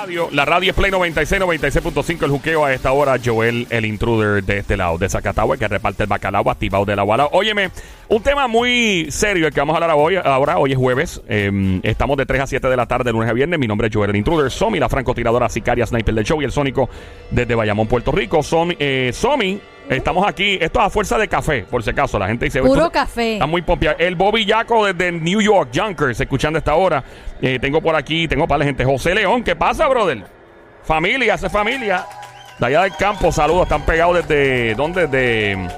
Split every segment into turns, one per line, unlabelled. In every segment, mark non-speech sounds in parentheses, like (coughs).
radio. La radio es Play 96, 96.5. El juqueo a esta hora. Joel, el intruder de este lado, de Zacatagua, que reparte el bacalao activado de la Guala. Óyeme, un tema muy serio el que vamos a hablar hoy. Ahora, hoy es jueves. Eh, estamos de 3 a 7 de la tarde, lunes a viernes. Mi nombre es Joel, el intruder. Somi, la francotiradora sicaria sniper del show. Y el sónico desde Bayamón, Puerto Rico. Somi, eh, Somi Estamos aquí, esto es a fuerza de café, por si acaso. La gente dice.
Puro
esto-
café.
Está muy pompeado. El Bobby Yaco desde New York, Junkers, escuchando esta hora. Eh, tengo por aquí, tengo para la gente. José León, ¿qué pasa, brother? Familia, hace familia. De allá del campo, saludos. Están pegados desde. ¿Dónde? De.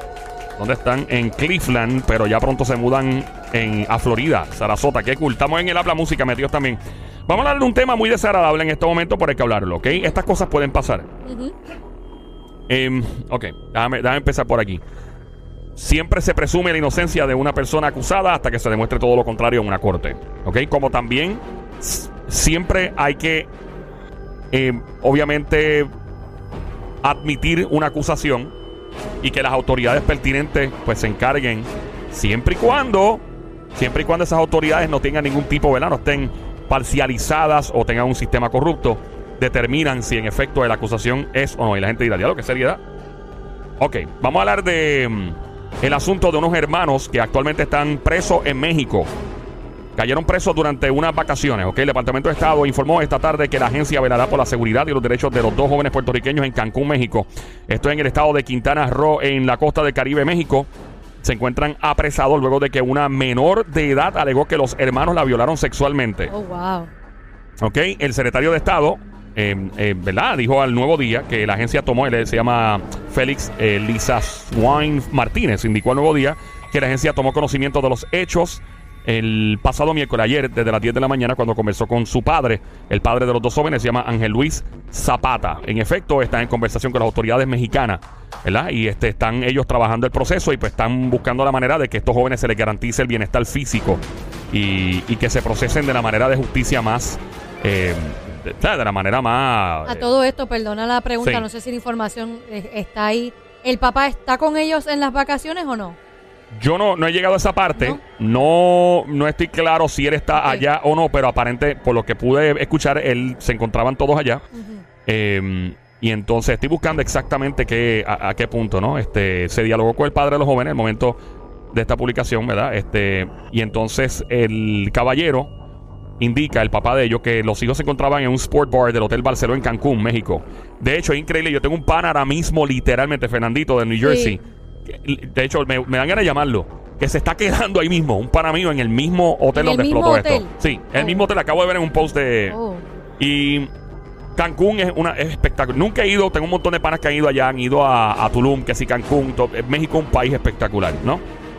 ¿Dónde están? En Cleveland, pero ya pronto se mudan en, a Florida, Sarasota. Qué cool. Estamos en el Habla Música metidos también. Vamos a hablar de un tema muy desagradable en este momento, pero hay que hablarlo, ¿ok? Estas cosas pueden pasar.
Ujú.
Em, ok, déjame, empezar por aquí. Siempre se presume la inocencia de una persona acusada hasta que se demuestre todo lo contrario en una corte. ¿Ok? Como también siempre hay que, em, obviamente, admitir una acusación y que las autoridades pertinentes pues se encarguen siempre y cuando, siempre y cuando esas autoridades no tengan ningún tipo, ¿verdad? No estén parcializadas o tengan un sistema corrupto, determinan si en efecto la acusación es o no. Y la gente dirá, diablo, ¿qué seriedad? Ok, vamos a hablar de mm, el asunto de unos hermanos que actualmente están presos en México. Cayeron presos durante unas vacaciones, ¿ok? El Departamento de Estado informó esta tarde que la agencia velará por la seguridad y los derechos de los dos jóvenes puertorriqueños en Cancún, México. Esto en el estado de Quintana Roo, en la costa del Caribe, México. Se encuentran apresados luego de que una menor de edad alegó que los hermanos la violaron sexualmente.
Oh, wow.
¿Ok? El secretario de Estado, eh, eh, ¿verdad? Dijo al Nuevo Día que la agencia tomó, él se llama Félix eh, Lisa Swine Martínez, indicó al Nuevo Día que la agencia tomó conocimiento de los hechos el pasado miércoles, ayer, desde las 10 de la mañana, cuando conversó con su padre. El padre de los dos jóvenes se llama Ángel Luis Zapata. En efecto, está en conversación con las autoridades mexicanas, ¿verdad? Y este, están ellos trabajando el proceso y pues están buscando la manera de que estos jóvenes se les garantice el bienestar físico y que se procesen de la manera de justicia más, eh, de, la manera más...
A
eh,
todo esto, perdona la pregunta,
sí.
no sé si la información eh, está ahí. ¿El papá está con ellos en las vacaciones o no?
Yo no, no he llegado a esa parte. No. no, estoy claro si él está allá o no, pero aparente, por lo que pude escuchar, él se encontraban todos allá. Eh, y entonces estoy buscando exactamente qué, a, a qué punto, ¿no? Este, se dialogó con el padre de los jóvenes en el momento de esta publicación, ¿verdad? Este, y entonces el caballero indica, el papá de ellos, que los hijos se encontraban en un sport bar del Hotel Barceló en Cancún, México. De hecho, es increíble. Yo tengo un pan ahora mismo, literalmente, Fernandito, de New Jersey. De hecho, me, me dan ganas de llamarlo. Que se está quedando ahí mismo, un pana mío en el mismo hotel
¿En el
donde
mismo
explotó
hotel?
esto. Sí, el
Oh.
mismo hotel. Acabo de ver en un post de.
Oh.
Y Cancún es una es espectacular. Nunca he ido, tengo un montón de panas que han ido allá, han ido a, a Tulum, que sí, Cancún. México es un país espectacular, ¿no?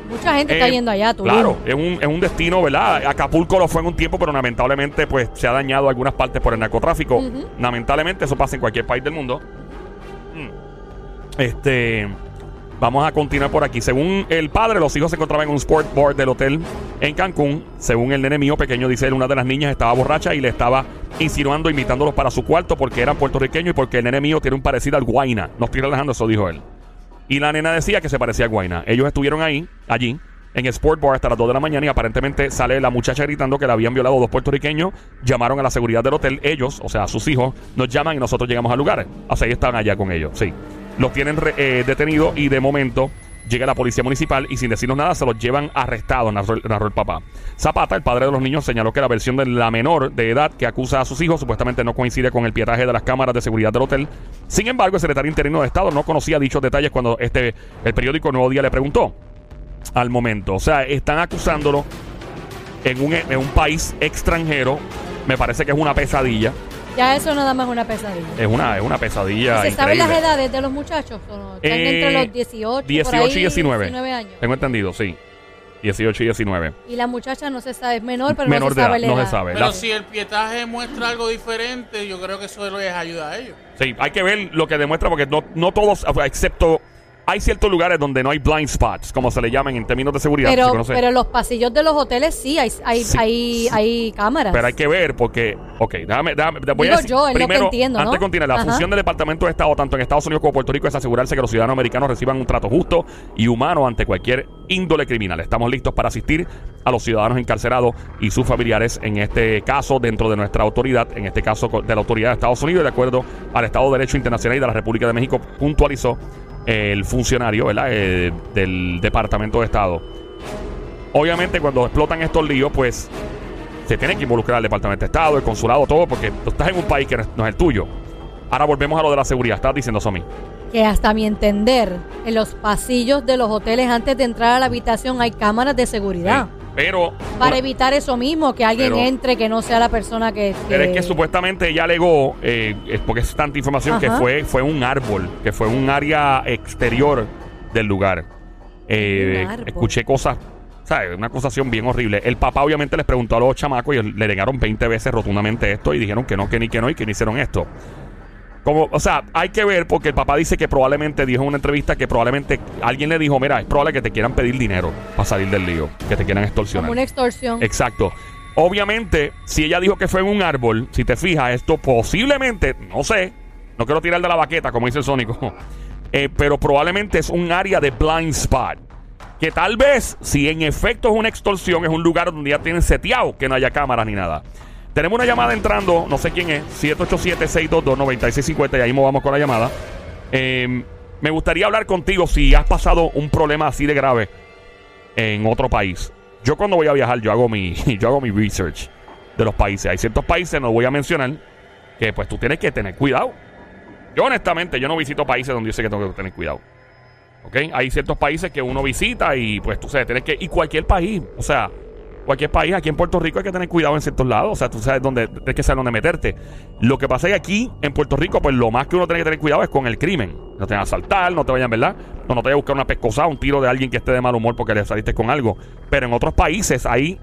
Mucha gente está
Eh,
yendo allá, tú.
Claro, es un, es un destino, ¿verdad? Acapulco lo fue en un tiempo, pero lamentablemente pues se ha dañado algunas partes por el narcotráfico.
Ujú.
Lamentablemente eso pasa en cualquier país del mundo. Mm. Este, vamos a continuar por aquí. Según el padre, los hijos se encontraban en un sport board del hotel en Cancún. Según el nene mío pequeño, dice él, una de las niñas estaba borracha y le estaba insinuando, invitándolos para su cuarto porque eran puertorriqueños y porque el nene mío tiene un parecido al Guaina. No estoy relajando, eso dijo él. Y la nena decía que se parecía a Guaina. Ellos estuvieron ahí, allí, en Sport Bar hasta las 2 de la mañana y aparentemente sale la muchacha gritando que la habían violado dos puertorriqueños. Llamaron a la seguridad del hotel. Ellos, o sea, sus hijos, nos llaman y nosotros llegamos al lugar. O sea, ellos estaban allá con ellos, sí. Los tienen eh, detenidos y de momento llega la policía municipal y sin decirnos nada se los llevan arrestados, narró, el papá. Zapata, el padre de los niños, señaló que la versión de la menor de edad que acusa a sus hijos supuestamente no coincide con el pietaje de las cámaras de seguridad del hotel. Sin embargo, el secretario interino de Estado no conocía dichos detalles cuando este el periódico Nuevo Día le preguntó al momento. O sea, están acusándolo en un, en un país extranjero. Me parece que es una pesadilla.
Ya eso nada más es una pesadilla.
Es una, es una pesadilla.
¿Se saben las edades de los muchachos? ¿O no? ¿Están
Eh,
entre los 18, por
18
ahí,
y 19.
19 años?
Tengo entendido, sí. 18 y 19.
Y la muchacha no se sabe, es menor, pero
Menor
no se
de
sabe
edad, no se sabe.
Pero
La-
si el pietaje muestra algo diferente, yo creo que eso les ayuda a ellos.
Sí, hay que ver lo que demuestra porque no, no todos, excepto hay ciertos lugares donde no hay blind spots, como se le llaman en términos de seguridad. se
Pero, pero en los pasillos de los hoteles sí hay, hay,
Sí,
hay,
sí.
hay cámaras.
Pero hay que ver porque, ok, déjame, déjame voy
Digo
a decir,
yo, es lo que
primero,
entiendo, ¿no?
antes de continuar, la
Ajá.
función del Departamento de Estado, tanto en Estados Unidos como Puerto Rico, es asegurarse que los ciudadanos americanos reciban un trato justo y humano ante cualquier índole criminal. Estamos listos para asistir a los ciudadanos encarcelados y sus familiares en este caso dentro de nuestra autoridad, en este caso de la autoridad de Estados Unidos, de acuerdo al Estado de Derecho Internacional y de la República de México, puntualizó el funcionario ¿verdad? Eh, del Departamento de Estado. Obviamente cuando explotan estos líos, pues se tiene que involucrar al Departamento de Estado, el consulado, todo, porque tú estás en un país que no es, no es el tuyo. Ahora volvemos a lo de la seguridad. Estás diciendo, Somi.
Que hasta mi entender, en los pasillos de los hoteles antes de entrar a la habitación hay cámaras de seguridad.
Sí. Pero,
Para evitar eso mismo, que alguien
Pero-
entre que no sea la persona que...
pero es que supuestamente ella alegó, eh, es porque es tanta información, que fue, fue un árbol, que fue un área exterior del lugar. Eh, escuché cosas, ¿sabes? Una acusación bien horrible. El papá obviamente les preguntó a los chamacos y le negaron 20 veces rotundamente esto y dijeron que no, que ni que no y que no hicieron esto. Como, o sea, hay que ver porque el papá dice que probablemente dijo en una entrevista que probablemente alguien le dijo, mira, es probable que te quieran pedir dinero para salir del lío, que te quieran extorsionar.
Como una extorsión.
Exacto. Obviamente, si ella dijo que fue en un árbol, si te fijas, esto posiblemente, no sé, no quiero tirar de la baqueta, como dice el Sónico, (laughs) eh, pero probablemente es un área de blind spot. Que tal vez, si en efecto es una extorsión, es un lugar donde ya tienen seteado que no haya cámaras ni nada. Tenemos una llamada entrando, no sé quién es, 787-622-9650, y ahí movamos con la llamada. Eh, me gustaría hablar contigo si has pasado un problema así de grave en otro país. Yo cuando voy a viajar, yo hago mi, (laughs) yo hago mi research de los países. Hay ciertos países, no voy a mencionar, que pues tú tienes que tener cuidado. Yo honestamente, yo no visito países donde yo sé que tengo que tener cuidado. ¿Ok? Hay ciertos países que uno visita y pues tú sabes, tienes que... Y cualquier país, o sea, cualquier país, aquí en Puerto Rico hay que tener cuidado en ciertos lados. O sea, tú sabes dónde, tienes que saber dónde meterte. Lo que pasa es que aquí, en Puerto Rico, pues lo más que uno tiene que tener cuidado es con el crimen. No te vayan a asaltar, no te vayan, ¿verdad? O no te vayan a buscar una pescosa, un tiro de alguien que esté de mal humor porque le saliste con algo. Pero en otros países hay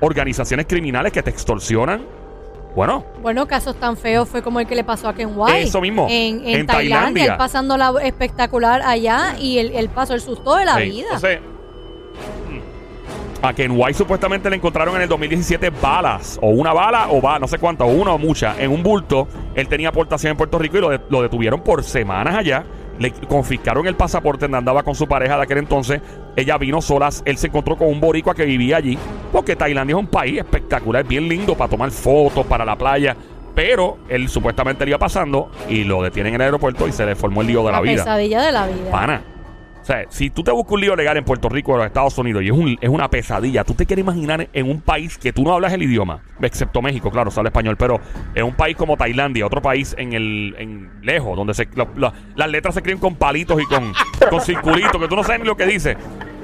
organizaciones criminales que te extorsionan. Bueno,
Bueno, casos tan feos fue como el que le pasó a Ken White.
Eso mismo,
En, en
en
Tailandia,
Tailandia.
él pasando la espectacular allá y él, él pasó el susto de la
Sí,
vida.
Entonces, a Ken White supuestamente le encontraron en el 2017 balas, o una bala, o va, no sé cuántas, o una o muchas, en un bulto. Él tenía aportación en Puerto Rico y lo, de- lo detuvieron por semanas allá. Le confiscaron el pasaporte donde andaba con su pareja de aquel entonces. Ella vino solas. Él se encontró con un boricua que vivía allí. Porque Tailandia es un país espectacular, bien lindo para tomar fotos, para la playa. Pero él supuestamente le iba pasando y lo detienen en el aeropuerto y se le formó el lío de la,
la
vida.
pesadilla de la vida.
Pana. O sea, si tú te buscas un lío legal en Puerto Rico o en los Estados Unidos y es, un- es una pesadilla, tú te quieres imaginar en un país que tú no hablas el idioma, excepto México, claro, se habla español, pero en un país como Tailandia, otro país en el en lejos, donde las letras se escriben con palitos y con, con circulitos, que tú no sabes ni lo que dice.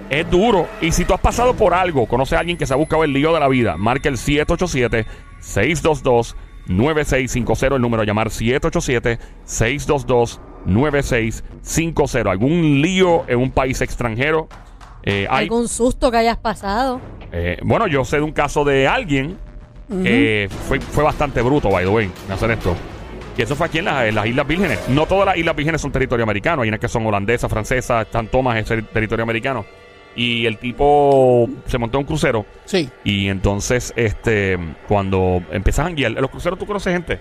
Es duro. Y si tú has pasado por algo, conoces a alguien que se ha buscado el lío de la vida, marca el 787-622-9650, el número a llamar 787-622-9650. ¿Algún lío en un país extranjero?
Algún susto que hayas pasado.
eh, bueno, yo sé de un caso de alguien que fue, fue bastante bruto, by the way, en hacer esto. Y eso fue aquí en, en las Islas Vírgenes. No todas las Islas Vírgenes son territorio americano. Hay unas que son holandesas, francesas, San Tomás es ter- territorio americano. Y el tipo se montó un crucero.
Sí.
Y entonces, este, cuando empiezas a guiar, los cruceros tú conoces gente.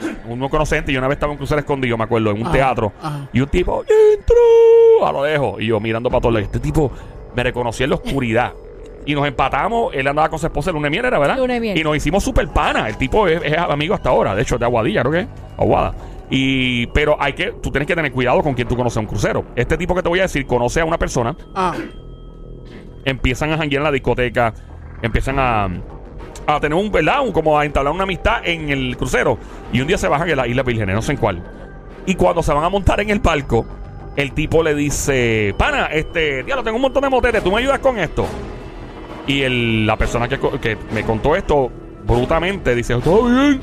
(coughs) Uno conoce gente. Yo una vez estaba en un crucero escondido, me acuerdo, en un
Ajá,
teatro.
ajá.
Y un tipo, ¡entro! A lo dejo. Y yo mirando para todos lados. Este tipo me reconocía en la oscuridad. (laughs) Y nos empatamos. Él andaba con su esposa de miel, ¿era verdad?
Miel.
Y nos hicimos super pana. El tipo es, es amigo hasta ahora. De hecho, de Aguadilla, creo que es. Aguada. Y, pero hay que, tú tienes que tener cuidado con quien tú conoces en un crucero. Este tipo que te voy a decir conoce a una persona
Ah,
empiezan a janguear en la discoteca, empiezan a, a tener un, ¿verdad? Como a entablar una amistad en el crucero. Y un día se bajan en la Isla Vírgenes, no sé en cuál. Y cuando se van a montar en el barco, el tipo le dice, pana, este, diablo, tengo un montón de motetes, ¿tú me ayudas con esto? Y el- la persona que, que me contó esto brutamente dice, todo bien.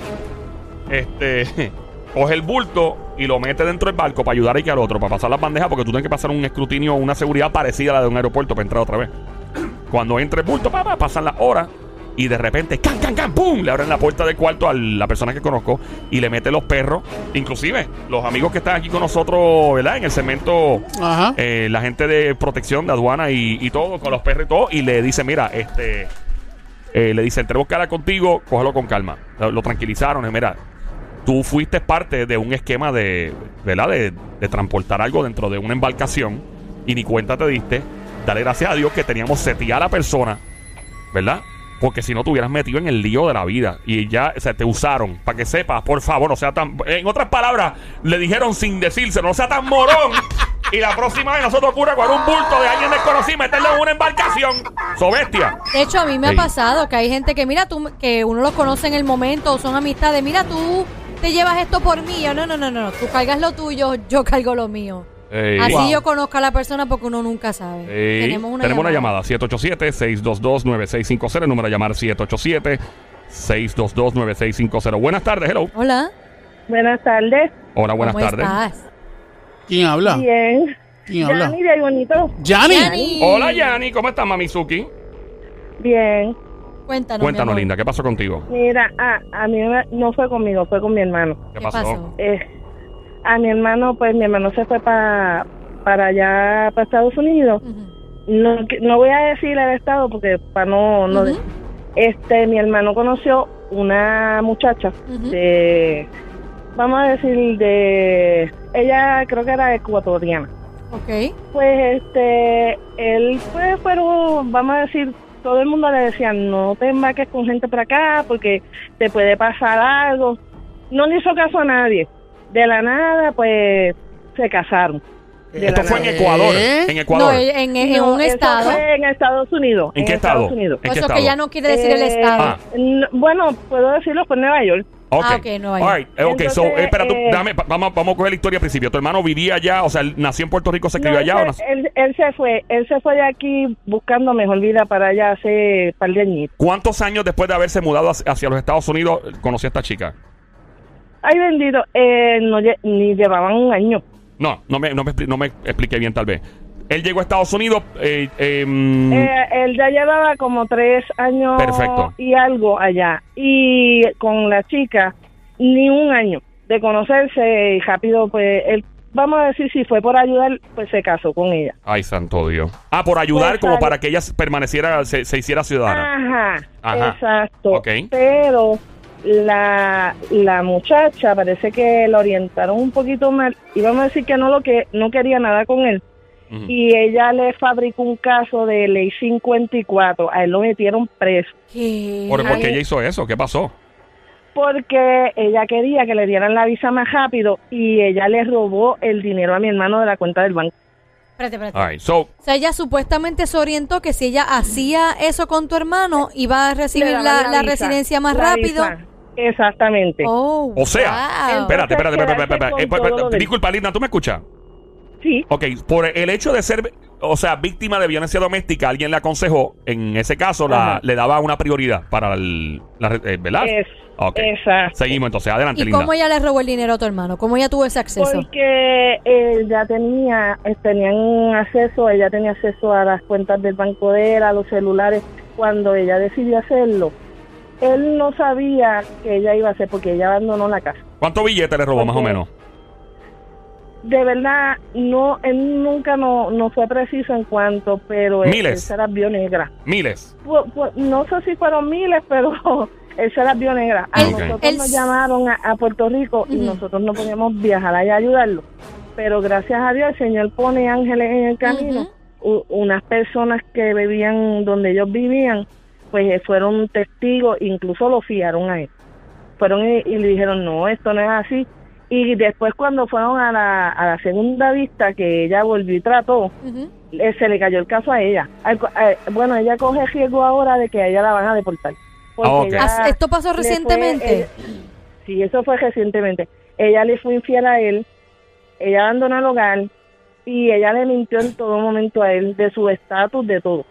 Este, (laughs) coge el bulto y lo mete dentro del barco para ayudar a que al otro, para pasar las bandejas, porque tú tienes que pasar un escrutinio, una seguridad parecida a la de un aeropuerto para entrar otra vez. Cuando entra el bulto, pa, pa, pasan las horas y de repente, ¡can, can, can! ¡pum! Le abren la puerta del cuarto a la persona que conozco y le mete los perros. Inclusive, los amigos que están aquí con nosotros, ¿verdad? En el cemento,
Ajá.
eh, la gente de protección de aduana y, y todo, con los perros y todo, y le dice, mira, este... eh, le dice, tenemos hablar contigo, cógelo con calma. Lo, lo tranquilizaron, y mira, tú fuiste parte de un esquema de, ¿verdad? De, de transportar algo dentro de una embarcación y ni cuenta te diste. Dale gracias a Dios que teníamos seteada a la persona, ¿verdad? Porque si no te hubieras metido en el lío de la vida y ya, o sea, te usaron. Para que sepas, por favor, no sea tan. En otras palabras, le dijeron sin decirse, no sea tan morón. (laughs) y la próxima vez nosotros ocurre con un bulto de alguien desconocido y meterlo en una embarcación. So bestia.
De hecho, a mí me
Sí.
ha pasado que hay gente que, mira, tú, que uno los conoce en el momento, son amistades, mira, tú te llevas esto por mí. Yo, no, no, no, no, tú cargas lo tuyo, yo cargo lo mío.
Ey.
Así
Wow.
yo conozco a la persona porque uno nunca sabe.
Ey,
Tenemos una
tenemos
llamada.
una llamada. 787-622-9650. El número a llamar 787-622-9650. Buenas tardes, hello.
Hola.
Buenas tardes.
Hola, buenas
¿Cómo
tardes.
estás?
¿Quién habla?
Bien.
¿Quién habla?
Yanni de Bonito.
¿Yanni?
Yani.
Hola, Yani. ¿Cómo estás, Mamizuki?
Bien.
Cuéntanos.
Cuéntanos, linda. ¿Qué pasó contigo?
Mira, a, a mí no fue conmigo, fue con mi hermano.
¿Qué,
¿Qué
pasó?
pasó?
Eh, a mi hermano, pues mi hermano se fue pa- para allá, para Estados Unidos. No, no voy a decir el estado porque para no, no este, mi hermano conoció una muchacha de, vamos a decir de, ella creo que era ecuatoriana.
Ok.
Pues este, él pues fueron, vamos a decir, todo el mundo le decía, no te embarques con gente por acá porque te puede pasar algo. No le hizo caso a nadie. De la nada, pues, se casaron. De
Esto fue en
nada.
Ecuador.
¿Eh?
En Ecuador.
No, en, en
No,
un estado.
fue en Estados Unidos.
¿En qué estado?
Estados Unidos.
¿En qué
Eso
estado?
que ya no quiere decir el
Eh,
estado.
Ah.
n- bueno, puedo decirlo, fue en Nueva York.
Ok.
Ah, ok, Nueva York.
All right. Eh, ok, so,
Entonces,
eh, espera, tú,
eh,
dame, vamos, vamos a coger la historia al principio. ¿Tu hermano vivía allá? O sea, él nació en Puerto Rico, se crió
No,
allá o
él,
nació?
se- él, él se fue, él se fue de aquí buscando mejor vida para allá hace par de añitos.
¿Cuántos años después de haberse mudado hacia hacia los Estados Unidos conoció a esta chica?
Ay, bendito, eh, no, lle- ni llevaban un año.
No, no me, no me, expli- no me expliqué bien tal vez. Él llegó a Estados Unidos. Eh, eh, mm,
Eh, él ya llevaba como tres años
Perfecto.
y algo allá. Y con la chica, ni un año de conocerse y rápido, pues él, vamos a decir, si fue por ayudar, pues se casó con ella.
Ay, santo Dios. Ah, por ayudar
Pues,
como
sale-
para que ella permaneciera, se, se hiciera ciudadana.
Ajá,
Ajá.
exacto.
Ok.
Pero la, la muchacha parece que la orientaron un poquito mal y vamos a decir que no lo que no quería nada con él. Y ella le fabricó un caso de ley 54. A él lo metieron preso.
¿Por, por qué ella hizo eso? ¿Qué pasó?
porque ella quería que le dieran la visa más rápido y ella le robó el dinero a mi hermano de la cuenta del banco.
Espérate, espérate.
All right, so,
O sea, ella supuestamente se orientó que si ella hacía eso con tu hermano, iba a recibir la, la
visa,
residencia más
la
rápido.
visa. Exactamente.
Oh,
o sea,
wow.
espérate, espérate, espérate, espérate, espérate. Eh,
del-
disculpa, Linda, ¿tú me escuchas?
Sí,
Ok, por el hecho de ser, o sea, víctima de violencia doméstica, alguien le aconsejó, en ese caso, la, le daba una prioridad para el, la, eh, ¿verdad?
es,
Ok.
exacto.
Seguimos entonces, adelante,
¿Y
Linda.
cómo ella le robó el dinero a tu hermano? ¿Cómo ella tuvo ese acceso?
Porque él ya tenía, eh, tenían acceso, ella tenía acceso a las cuentas del banco de él, a los celulares, cuando ella decidió hacerlo. Él no sabía que ella iba a hacer porque ella abandonó la casa.
¿Cuántos billetes le robó más o menos?
De verdad, no, él nunca no, no fue preciso en cuanto, pero él-
Miles.
él se las vio negra.
Miles.
No sé si fueron miles, pero (laughs) él se las vio negra. A nosotros
él-
nos llamaron a, a Puerto Rico y nosotros no podíamos viajar allá a ayudarlo. Pero gracias a Dios el Señor pone ángeles en el camino. U- unas personas que vivían donde ellos vivían, pues eh, fueron testigos, incluso lo fiaron a él. Fueron y, y le dijeron, no, esto no es así. Y después cuando fueron a la, a la segunda vista, que ella volvió y trató, eh, se le cayó el caso a ella. Al eh, bueno, ella coge riesgo ahora de que a ella la van a deportar. Porque
Ah,
Ah, ¿Esto pasó
fue-
recientemente?
sí, eso fue recientemente. Ella le fue infiel a él, ella abandonó el hogar y ella le mintió en todo momento a él de su estatus, de todo.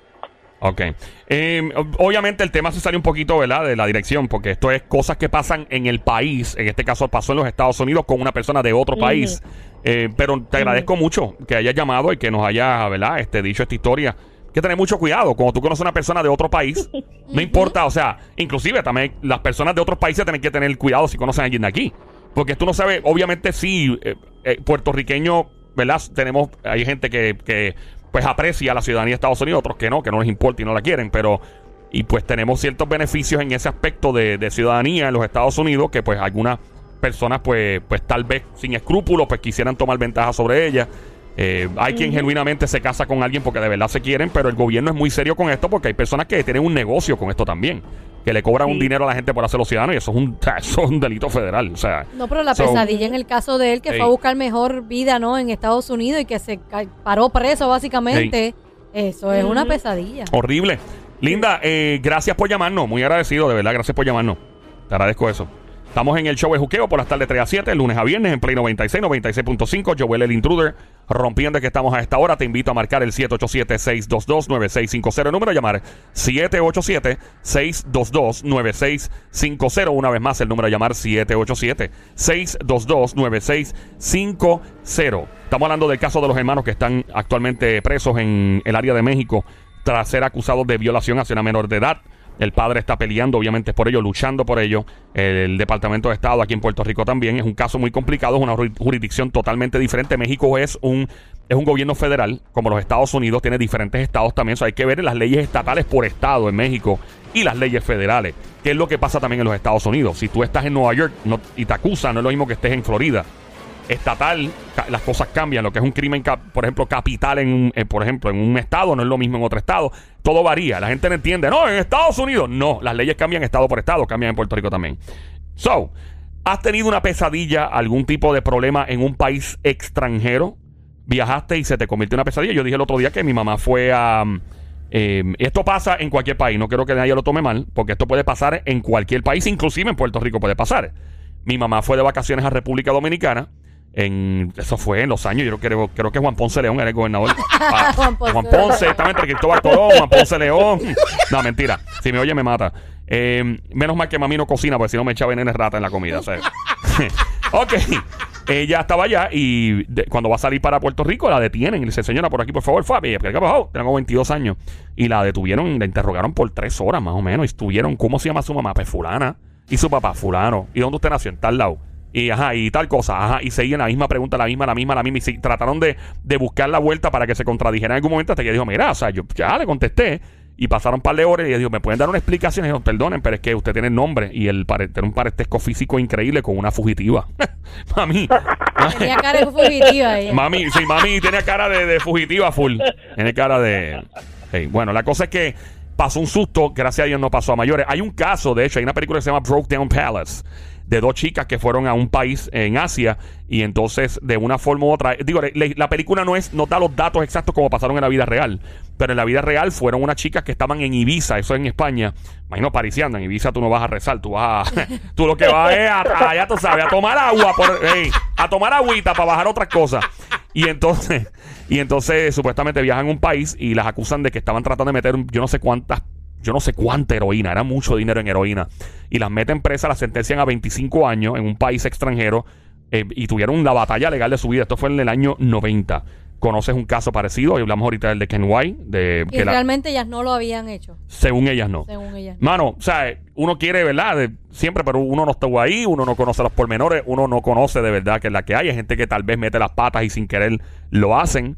Ok. Eh, ob- obviamente el tema se sale un poquito, ¿verdad? De la dirección, porque esto es cosas que pasan en el país. En este caso pasó en los Estados Unidos con una persona de otro país. Eh, pero te agradezco mucho que hayas llamado y que nos hayas, ¿verdad? Este, dicho esta historia. que tener mucho cuidado. Cuando tú conoces a una persona de otro país, (laughs) no importa, o sea, inclusive también las personas de otros países tienen que tener cuidado si conocen a alguien de aquí. Porque tú no sabes, obviamente sí, eh, eh, puertorriqueño, ¿verdad? Tenemos, hay gente que, que pues aprecia la ciudadanía de Estados Unidos, otros que no, que no les importa y no la quieren, pero y pues tenemos ciertos beneficios en ese aspecto de, de ciudadanía en los Estados Unidos que pues algunas personas pues pues tal vez sin escrúpulos pues quisieran tomar ventaja sobre ella. Eh, hay quien genuinamente se casa con alguien porque de verdad se quieren, pero el gobierno es muy serio con esto porque hay personas que tienen un negocio con esto también. Que le cobran un dinero a la gente por hacerlo ciudadano y eso es un, (laughs) eso es un delito federal. O sea,
No, pero la
So-
pesadilla en el caso de él, que
Ey.
fue a buscar mejor vida, ¿no? En Estados Unidos y que se paró preso, básicamente. Eso es una pesadilla.
Horrible. Linda, eh, gracias por llamarnos. Muy agradecido, de verdad. Gracias por llamarnos. Te agradezco eso. Estamos en el show de Juqueo por las tardes 3 a 7, lunes a viernes en Play 96, 96.5. Joel el Intruder, rompiendo que estamos a esta hora. Te invito a marcar el 787-622-9650. El número a llamar 787-622-9650. Una vez más, el número a llamar 787-622-9650. Estamos hablando del caso de los hermanos que están actualmente presos en el área de México tras ser acusados de violación hacia una menor de edad. El padre está peleando, obviamente, por ello, luchando por ello. El Departamento de Estado aquí en Puerto Rico también. Es un caso muy complicado, es una juri- jurisdicción totalmente diferente. México es un, es un gobierno federal, como los Estados Unidos, tiene diferentes estados también. So, hay que ver las leyes estatales por estado en México y las leyes federales. ¿Qué es lo que pasa también en los Estados Unidos? Si tú estás en Nueva York y te acusan, no es lo mismo que estés en Florida estatal, las cosas cambian. Lo que es un crimen, por ejemplo, capital, en, eh, por ejemplo, en un estado, no es lo mismo en otro estado. Todo varía. La gente no entiende. No, en Estados Unidos. No, las leyes cambian estado por estado, cambian en Puerto Rico también. So, ¿has tenido una pesadilla, algún tipo de problema en un país extranjero? Viajaste y se te convirtió en una pesadilla. Yo dije el otro día que mi mamá fue a... eh, esto pasa en cualquier país, no quiero que nadie lo tome mal, porque esto puede pasar en cualquier país, inclusive en Puerto Rico puede pasar. Mi mamá fue de vacaciones a República Dominicana. En, eso fue en los años, yo creo, creo que Juan Ponce León era el gobernador. (laughs) Ah,
Juan Ponce.
Juan Ponce, estaba entre Cristóbal Colón, Juan Ponce León. No, mentira. Si me oye, me mata. Eh, menos mal que mami no cocina, porque si no me echa veneno rata en la comida. ¿sabes? (laughs) ok. Ella estaba allá y de- cuando va a salir para Puerto Rico la detienen y le dice, señora, por aquí, por favor, Fabi. ¿Qué? Tengo 22 años. Y la detuvieron y la interrogaron por tres horas más o menos. Y estuvieron, ¿cómo se llama su mamá? Pues fulana. Y su papá, fulano. ¿Y dónde usted nació? En tal lado. Y ajá, y tal cosa, ajá, y seguían la misma pregunta, la misma, la misma, la misma, y sí, trataron de, de buscar la vuelta para que se contradijera en algún momento hasta que dijo, mira, o sea, yo ya le contesté, y pasaron un par de horas y ella dijo, ¿me pueden dar una explicación? Y dijo, perdonen, pero es que usted tiene nombre, y pare- tiene un parentesco físico increíble con una fugitiva. (laughs) mami, (laughs)
Tenía cara de fugitiva ella.
mami, sí, mami tenía cara de, de fugitiva full, tiene cara de... Hey, bueno, la cosa es que pasó un susto, gracias a Dios no pasó a mayores. Hay un caso, de hecho, hay una película que se llama Broke Down Palace, de dos chicas que fueron a un país en Asia y entonces de una forma u otra, digo, la película no es no da los datos exactos como pasaron en la vida real, pero en la vida real fueron unas chicas que estaban en Ibiza, eso en España, imagino pariciando, en Ibiza tú no vas a rezar, tú vas a, (laughs) tú lo que vas es a, a- ya tú sabes, a tomar agua, por, a tomar agüita para bajar otras cosas. Y entonces, y entonces supuestamente viajan a un país y las acusan de que estaban tratando de meter yo no sé cuántas yo no sé cuánta heroína, era mucho dinero en heroína. Y las meten presas, las sentencian a 25 años en un país extranjero eh, y tuvieron la batalla legal de su vida. Esto fue en el año 90. ¿Conoces un caso parecido? Y hablamos ahorita del de Ken White, de,
Y
que la-
realmente ellas no lo habían hecho,
según ellas no.
según ellas.
Mano, o sea, uno quiere, ¿verdad? De- siempre, pero uno no estuvo ahí, uno no conoce los pormenores, uno no conoce de verdad que es la que hay. Hay gente que tal vez mete las patas y sin querer lo hacen.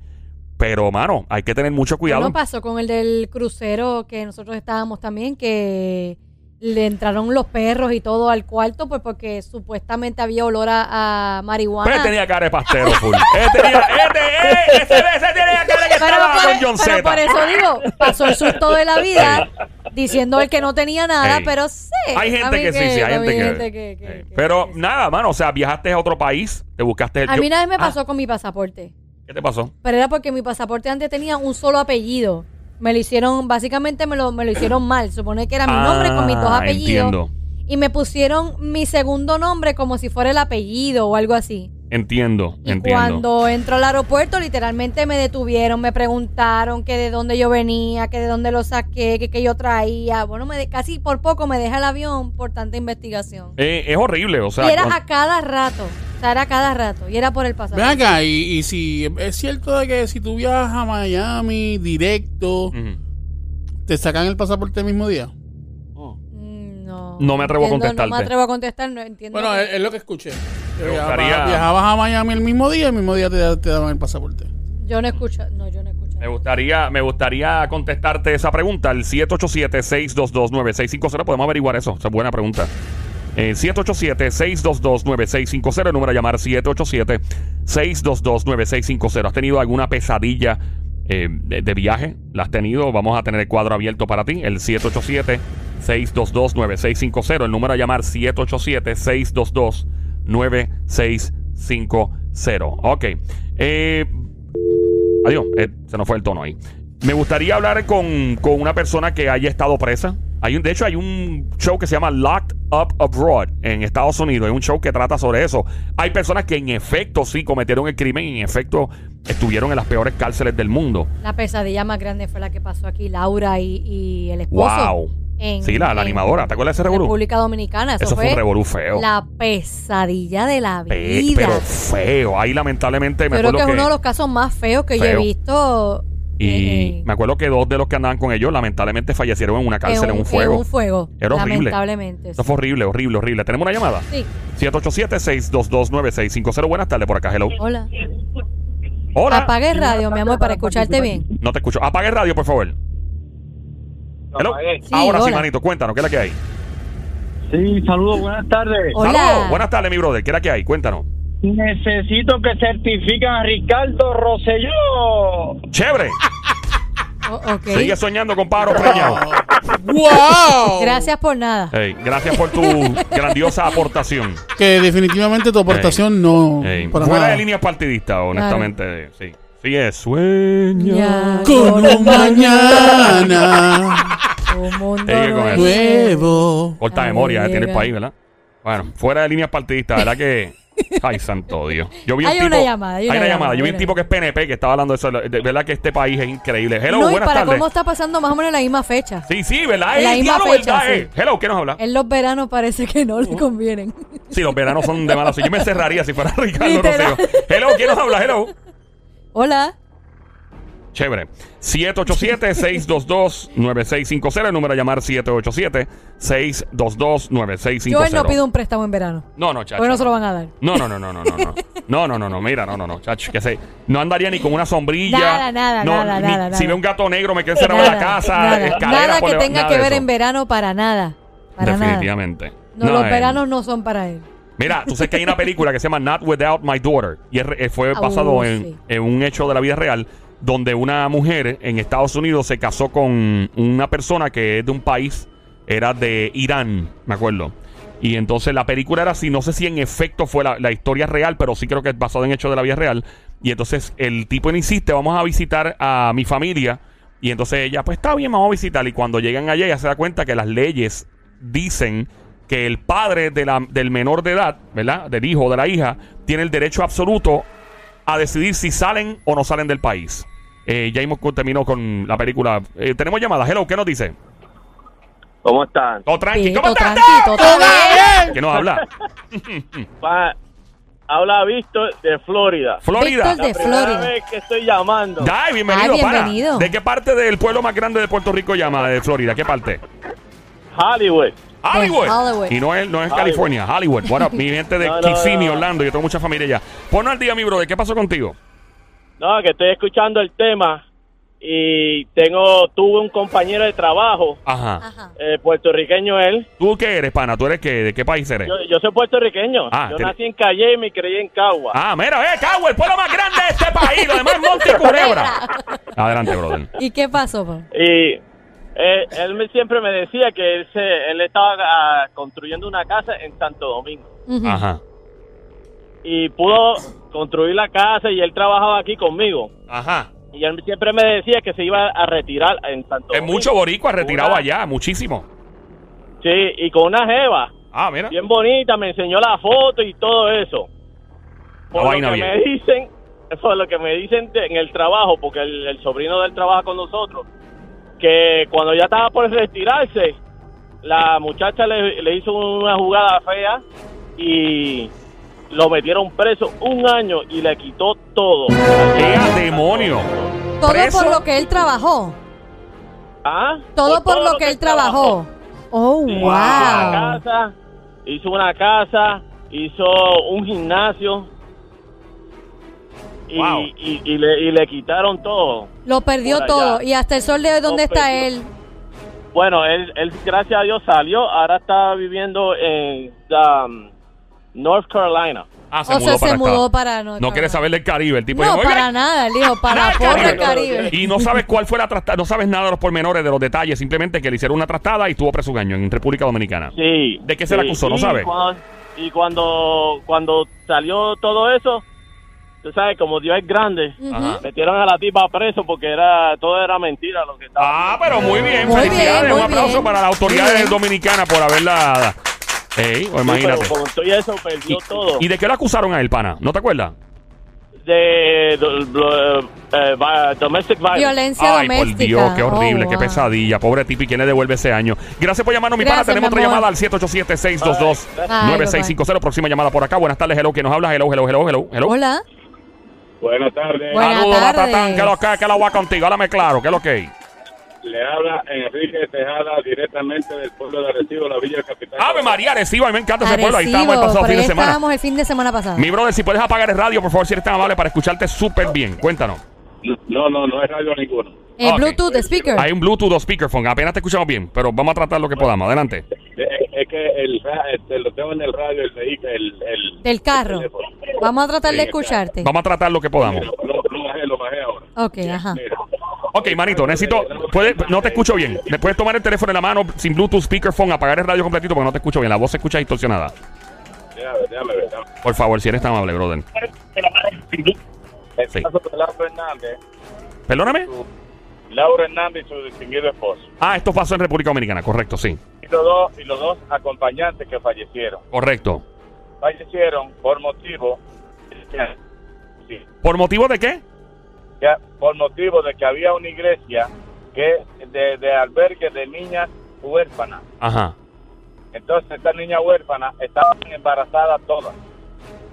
Pero, mano, hay que tener mucho cuidado.
No pasó con el del crucero que nosotros estábamos también, que le entraron los perros y todo al cuarto, pues porque supuestamente había olor a, a marihuana.
Pero él tenía cara de pastero, full. (laughs) él tenía, este, eh, ese, ese tenía cara que
pero,
estaba
por,
con John
pero
Z.
por eso digo, pasó el susto de la vida diciendo él que no tenía nada, pero sí.
Hay gente que sí, sí, hay gente que.
que- que-
pero nada, mano, o sea, viajaste a otro país, te buscaste el.
A mí una vez me
Ah,
pasó con mi pasaporte.
¿Qué te pasó?
Pero era porque mi pasaporte antes tenía un solo apellido. Me lo hicieron, básicamente me lo, me lo hicieron mal. Supone que era mi nombre con mis dos
Ah,
apellidos.
Entiendo,
Y me pusieron mi segundo nombre como si fuera el apellido o algo así.
Entiendo,
Y
entiendo.
cuando entro al aeropuerto, literalmente me detuvieron, me preguntaron que de dónde yo venía, que de dónde lo saqué, que, que yo traía. Bueno, me de- casi por poco me deja el avión por tanta investigación.
Eh, es horrible, o sea.
y era a cada rato. O sea, era cada rato y era por el
Ven
pasaporte.
acá, y, y si es cierto de que si tú viajas a Miami directo,
Ujú.
te sacan el pasaporte el mismo día.
Mm, No,
No me atrevo a
entiendo, No
contestarte.
me atrevo a contestar, no entiendo.
Bueno,
que-
es, es lo que escuché.
Gustaría-
Viajabas a Miami el mismo día, el mismo día te, te daban el pasaporte.
yo no escucho. No, yo no escucho.
Me gustaría, me gustaría contestarte esa pregunta. El 787-622-9650. Podemos averiguar eso. Esa es buena pregunta. Eh, 787-622-9650. El número a llamar 787-622-9650. ¿Has tenido alguna pesadilla eh, de, de viaje? ¿La has tenido? Vamos a tener el cuadro abierto para ti. El 787-622-9650. El número a llamar 787-622-9650. Ok. Eh, Adiós, eh, se nos fue el tono ahí. Me gustaría hablar con, con una persona que haya estado presa. Hay un, de hecho, hay un show que se llama Locked Up Abroad en Estados Unidos. Es un show que trata sobre eso. Hay personas que en efecto sí cometieron el crimen y en efecto estuvieron en las peores cárceles del mundo.
La pesadilla más grande fue la que pasó aquí, Laura y, y el esposo.
¡Wow!
En-
sí, la, la
en
animadora. ¿Te acuerdas de ese revolú?
República Dominicana. Eso,
Eso fue un revolú feo.
La pesadilla de la
Pe-
vida.
pero feo. Ahí lamentablemente me
Yo creo
acuerdo
que es
que...
uno de los casos más feos que yo he visto.
Y me acuerdo que dos de los que andaban con ellos lamentablemente fallecieron en una cárcel en un, fuego.
En un fuego.
Era horrible.
Lamentablemente.
Eso fue horrible, horrible, horrible. ¿Tenemos una llamada?
Sí.
787-622-9650. Buenas tardes por acá, hello.
Hola.
Hola.
Apague el radio, mi amor, para escucharte bien.
No te escucho. Apague el radio, por favor. Hello.
Sí,
Ahora sí,
hola.
manito, cuéntanos, ¿qué es la que hay?
Sí, saludos, buenas tardes.
Hola.
Saludos. Buenas tardes, mi brother. ¿Qué es la que hay? Cuéntanos.
Necesito que certifiquen a Ricardo Rosselló.
Chévere. (laughs)
O- ok.
Sigue soñando con pájaros preñados. (laughs)
¡Wow!
Gracias por nada.
Ey, gracias por tu (laughs) grandiosa aportación.
Que definitivamente tu aportación no.
Ey, fuera
nada.
de líneas partidistas, honestamente. Sí. Sí es. Sueña.
Con un mañana
Un mundo
Sigue con
nuevo.
eso.
nuevo.
Corta
Ay,
memoria tiene el
llega.
país, ¿verdad? Bueno, fuera de líneas partidistas, ¿verdad que? (laughs) Ay, santo Dios. Yo vi un
Hay
tipo,
una llamada, hay una llamada,
Yo vi un tipo que es PNP que estaba hablando de eso. De verdad que este país es increíble. Hello,
no, y
buenas
para
tardes.
cómo está pasando más o menos la misma fecha.
Sí, sí, ¿verdad?
En la
Eh,
misma
diablo,
fecha,
¿verdad?
sí.
eh? Hello, ¿qué nos habla?
En los veranos parece que no le convienen.
Sí, los veranos son de mala suerte. Yo me cerraría si fuera (laughs) Ricardo
Literal.
Rosselló. Hello, ¿quién nos habla? Hello.
Hola.
Chévere. 787-622-9650. El número a llamar 787-622-9650.
Yo él no pido un préstamo en verano.
No, no, chacho.
Porque no se lo van a dar.
No, no, no, no, no, no, no. No, no, no, no, mira, no, no, no, chacho, que sé. No andaría ni con una sombrilla.
Nada, nada,
no,
nada,
ni-
nada,
Si
nada.
ve un gato negro, me quedo encerrado en la casa.
nada,
escalera
nada
por
que tenga
nada
que ver en verano para nada. Para nada.
Definitivamente.
No, los
eh,
veranos no son para él.
Mira, tú sabes que hay una película que se llama Not Without My Daughter. Y es eh, fue
Ah,
basado en,
sí.
en un hecho de la vida real. Donde una mujer en Estados Unidos se casó con una persona que es de un país, era de Irán, me acuerdo. Y entonces la película era así, no sé si en efecto fue la, la historia real, pero sí creo que es basado en hechos de la vida real. Y entonces el tipo insiste, vamos a visitar a mi familia. Y entonces ella, pues está bien, vamos a visitar. Y cuando llegan allá, ella se da cuenta que las leyes dicen que el padre de la- del menor de edad, ¿verdad? Del hijo o de la hija, tiene el derecho absoluto a decidir si salen o no salen del país. Eh, ya hemos terminado con la película. Eh, tenemos llamadas. Hello, ¿qué nos dice?
¿Cómo están?
Todo tranqui.
Sí,
¿Cómo
todo
estás?
tranqui, todo bien.
¿Qué nos habla? (laughs)
Pa- habla Víctor de Florida.
Florida.
Víctor de
La primera
Florida.
vez que estoy llamando.
Ay, bienvenido,
Ay,
para.
bienvenido.
¿De qué parte del pueblo más grande de Puerto Rico llama? De Florida. ¿Qué parte?
Hollywood.
Hollywood.
Hollywood.
Y no es, no es
Hollywood.
California, Hollywood. Bueno, mi (laughs) gente de
No, no,
Kissimmee,
no.
Orlando. Yo tengo mucha familia allá. Ponnos al día, mi brother. ¿Qué pasó contigo?
No, que estoy escuchando el tema y tengo tuve un compañero de trabajo,
Ajá.
Ajá.
eh, puertorriqueño él.
¿Tú qué eres, pana? ¿Tú eres qué? ¿De qué país eres?
Yo, yo soy puertorriqueño.
Ah,
yo nací en Calle y me crié en Cagua.
Ah, mira, eh, Cagua, el pueblo más grande de este país. Lo demás es Monte y Culebra. (laughs) Adelante, brother.
¿Y qué pasó, pa?
Y eh, él me- siempre me decía que él, se, él estaba ah, construyendo una casa en Santo Domingo.
Ujú.
Ajá.
Y pudo construir la casa y él trabajaba aquí conmigo.
Ajá.
Y él siempre me decía que se iba a retirar en Santo
Es
Domingo.
mucho boricua retirado
Una-
allá, muchísimo.
Sí, y con una jeva.
Ah, mira.
bien bonita, me enseñó la foto y todo eso. Por
vaina
lo que
bien.
me dicen, (laughs) por lo que me dicen de- en el trabajo, porque el, el sobrino de él trabaja con nosotros, que cuando ya estaba por retirarse, la muchacha le, le hizo una jugada fea y lo metieron preso un año y le quitó todo.
¡Ea, demonio!
Todo
preso.
por lo que él trabajó.
¿Ah?
Todo por, lo que él trabajó. Oh,
Sí, Hizo
wow.
una casa, hizo una casa, hizo un gimnasio. Y,
Wow.
y, y le, y le quitaron todo.
Lo perdió todo. Y hasta el sol de hoy, ¿dónde
Lo
está
perdió.
él?
Bueno, él, él, gracias a Dios, salió. Ahora está viviendo en um, North Carolina.
Ah, se
o
mudó
sea,
para
se
acá.
mudó para no.
No quiere saber del Caribe. El tipo
No,
dijo, "Oiga,
para nada, él dijo, para
nada,
por el
Caribe". (laughs) Y no sabes cuál fue la trastada, no sabes nada de los pormenores, de los detalles, simplemente que le hicieron una trastada y estuvo preso un año en República Dominicana.
Sí.
¿De qué se le
sí.
acusó? ¿No
Y
sabe?
cuando- y cuando, cuando salió todo eso, tú sabes, como Dios es grande,
Ajá.
metieron a la tipa preso porque era todo era mentira lo que estaba.
Ah, pero muy bien,
Muy
felicidades,
bien,
un aplauso
bien.
para las autoridades dominicanas por haberla... Ey,
Sí,
imagínate.
pero con todo eso perdió
¿Y,
todo.
¿Y de qué lo acusaron a él, pana? ¿No te acuerdas?
de, de- de- eh, domestic violence.
Violencia
Ay,
doméstica.
por Dios, qué horrible,
Oh,
qué
wow.
pesadilla. Pobre tipo, ¿y quién le devuelve ese año? Gracias por llamarnos, mi pana. Tenemos
mi
otra llamada al 787-622-9650. Próxima llamada por acá. Buenas tardes, hello. ¿Quién nos habla? Hello, hello, hello, hello. hello.
Hola.
Buenas tardes.
Buenas
Saludos,
tardes.
Batatán. ¿Qué es lo que ¿Qué es lo va contigo? Háblame claro, ¿qué es lo que hay?
Le habla Enrique Tejada directamente del pueblo de Arecibo, la Villa Capital.
Ave María, Arecibo. A mí me encanta ese pueblo. Ahí estábamos el pasado fin de semana.
estábamos el fin de semana pasado.
Mi brother, si puedes apagar el radio, por favor, si eres tan amable, para escucharte súper bien. Cuéntanos.
No, no, no es radio ninguno.
Eh. Bluetooth, speaker.
Hay un Bluetooth o speakerphone. Apenas te escuchamos bien, pero vamos a tratar lo que podamos. Adelante.
Es, es que el, este, lo tengo en el radio, el vehículo, el, el,
Del carro.
el.
Vamos a tratar de escucharte.
Vamos a tratar lo que podamos.
Lo, lo, lo bajé, lo bajé ahora.
Ok, ajá.
Mira,
Ok, manito, necesito. puede- no te escucho bien. ¿Me puedes tomar el teléfono en la mano sin Bluetooth, speakerphone, apagar el radio completito porque no te escucho bien? La voz se escucha distorsionada.
déjame déjame déjame.
Por favor, si eres tan amable, brother. Sí. Perdóname.
Laura Hernández y su distinguido esposo.
Ah, esto pasó en República Dominicana, correcto, sí.
Y los dos, y los dos acompañantes que fallecieron.
Correcto.
Fallecieron por motivo, sí,
¿Por motivo de qué?
ya, por motivo de que había una iglesia que de, de albergue de niñas huérfanas.
Ajá.
Entonces estas niñas huérfanas estaban embarazadas todas.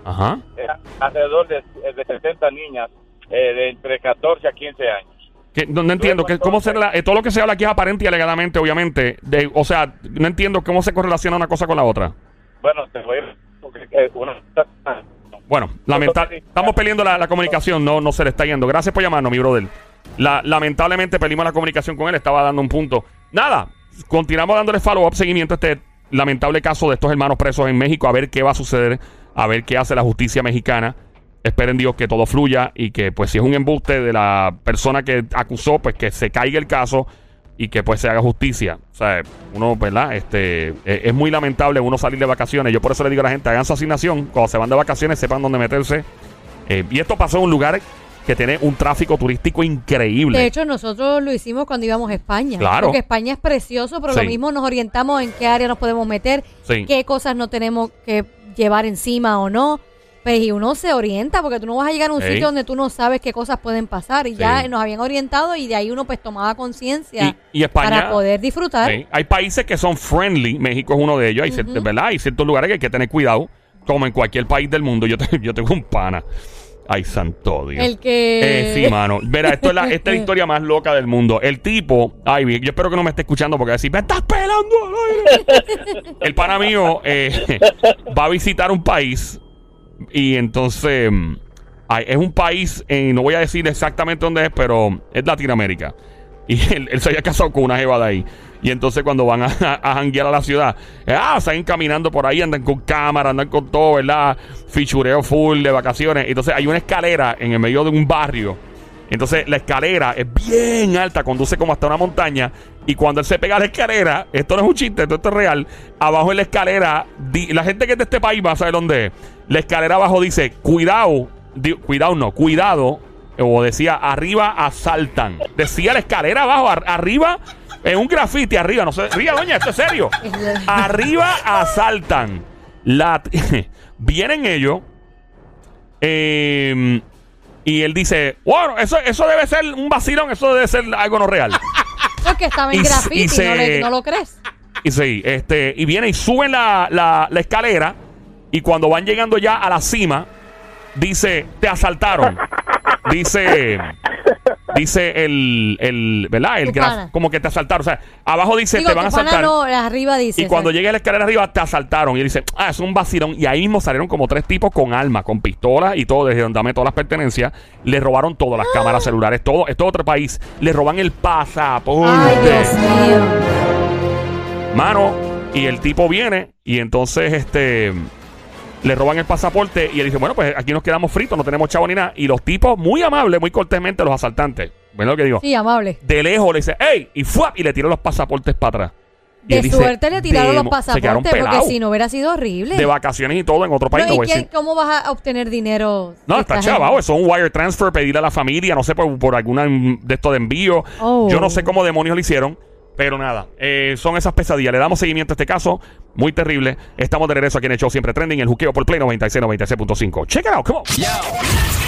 Ajá.
Eran alrededor de, de 60 niñas eh, de entre 14 a 15 años.
Que, no, no entiendo. Que, ¿Cómo se eh, todo lo que se habla aquí es aparente y alegadamente, obviamente. De, o sea, no entiendo cómo se correlaciona una cosa con la otra.
Bueno, te voy a... Porque, eh, una,
Bueno, lamentable. Estamos peleando la, la comunicación, no, no se le está yendo. Gracias por llamarnos, mi brother. La- lamentablemente perdimos la comunicación con él, estaba dando un punto. Nada, continuamos dándole follow-up, seguimiento a este lamentable caso de estos hermanos presos en México, a ver qué va a suceder, a ver qué hace la justicia mexicana. Esperen Dios que todo fluya y que pues si es un embuste de la persona que acusó, pues que se caiga el caso y que pues se haga justicia. O sea, uno, ¿verdad? Este, eh, es muy lamentable uno salir de vacaciones. Yo por eso le digo a la gente, hagan su asignación. Cuando se van de vacaciones, sepan dónde meterse. Eh, y esto pasó en un lugar que tiene un tráfico turístico increíble.
De hecho, nosotros lo hicimos cuando íbamos a España.
Claro.
Porque España es precioso, pero
Sí.
lo mismo nos orientamos en qué área nos podemos meter,
Sí.
qué cosas no tenemos que llevar encima o no. Pues y uno se orienta, porque tú no vas a llegar a un
Ey.
sitio donde tú no sabes qué cosas pueden pasar. Y
Sí.
ya nos habían orientado y de ahí uno pues tomaba conciencia
Y- y España-
para poder disfrutar.
Sí. Hay países que son friendly, México es uno de ellos, hay, cier- ¿verdad? Hay ciertos lugares que hay que tener cuidado, como en cualquier país del mundo. Yo, te- (laughs) yo tengo un pana. Ay, santo Dios.
El que...
Eh, sí, mano. Verá, esto es la, esta es la (laughs) historia más loca del mundo. El tipo, ay, yo espero que no me esté escuchando porque va a decir, me estás pelando al aire". (laughs) El pana mío eh, va a visitar un país y entonces mm, ay, es un país, eh, no voy a decir exactamente dónde es, pero es Latinoamérica. (laughs) Y él, se había casado con una jeva de ahí. Y entonces cuando van a, (laughs) a janguear a la ciudad, eh, ah, salen caminando por ahí, andan con cámara, andan con todo, ¿verdad? Fichureo full de vacaciones. Entonces hay una escalera en el medio de un barrio. Entonces la escalera es bien alta, conduce como hasta una montaña. Y cuando él se pega a la escalera, esto no es un chiste, esto, es real. Abajo en la escalera, la gente que es de este país va a saber dónde es. La escalera abajo dice, cuidado, cuidado no, cuidado. O decía, arriba asaltan. Decía la escalera abajo, ar- arriba, en un grafiti arriba. No sé, ría, doña, esto es serio. Arriba asaltan. La, (laughs) vienen ellos. eh, y él dice, bueno, eso, eso debe ser un vacilón, eso debe ser algo no real. (laughs)
Porque estaba en
Y
graffiti,
y se-
no, le- no lo crees.
Y sí, este, y viene y suben la, la, la escalera Y cuando van llegando ya a la cima, dice, te asaltaron. dice, dice el, el ¿verdad? El
Tu
graf-
pana.
como que te asaltaron. O sea, abajo dice,
Digo,
te van a
tu pana
asaltar.
no, arriba dice.
Y cuando
exacto.
llega a la escalera arriba, te asaltaron. Y él dice, ah, es un vacilón. Y ahí mismo salieron como tres tipos con armas, con pistolas y todo, desde donde dame todas las pertenencias. Le robaron todo, las cámaras celulares, todo. Esto es otro país. Le roban el pasaporte.
Ay, Dios mío.
Mano, y el tipo viene y entonces este le roban el pasaporte y él dice, bueno, pues aquí nos quedamos fritos, no tenemos chavo ni nada. Y los tipos, muy amables, muy cortésmente, los asaltantes, ¿ven lo que digo?
Sí, amable.
De lejos le dice, ¡ey! Y fue y le tiró los pasaportes para atrás. Y
De
él dice,
suerte le tiraron los pasaportes porque si no hubiera sido horrible.
De vacaciones y todo en otro país.
No,
no
¿Y
voy a
qué-
decir.
cómo vas a obtener dinero?
No, está chavado. Eso es un wire transfer, pedirle a la familia, no sé, por, por alguna de esto de envío.
Oh.
Yo no sé cómo demonios lo hicieron. Pero nada, eh, son esas pesadillas. Le damos seguimiento a este caso, muy terrible. Estamos de regreso aquí en el show Siempre Trending, el juqueo por Play 96, 96.5. Check it out, come on.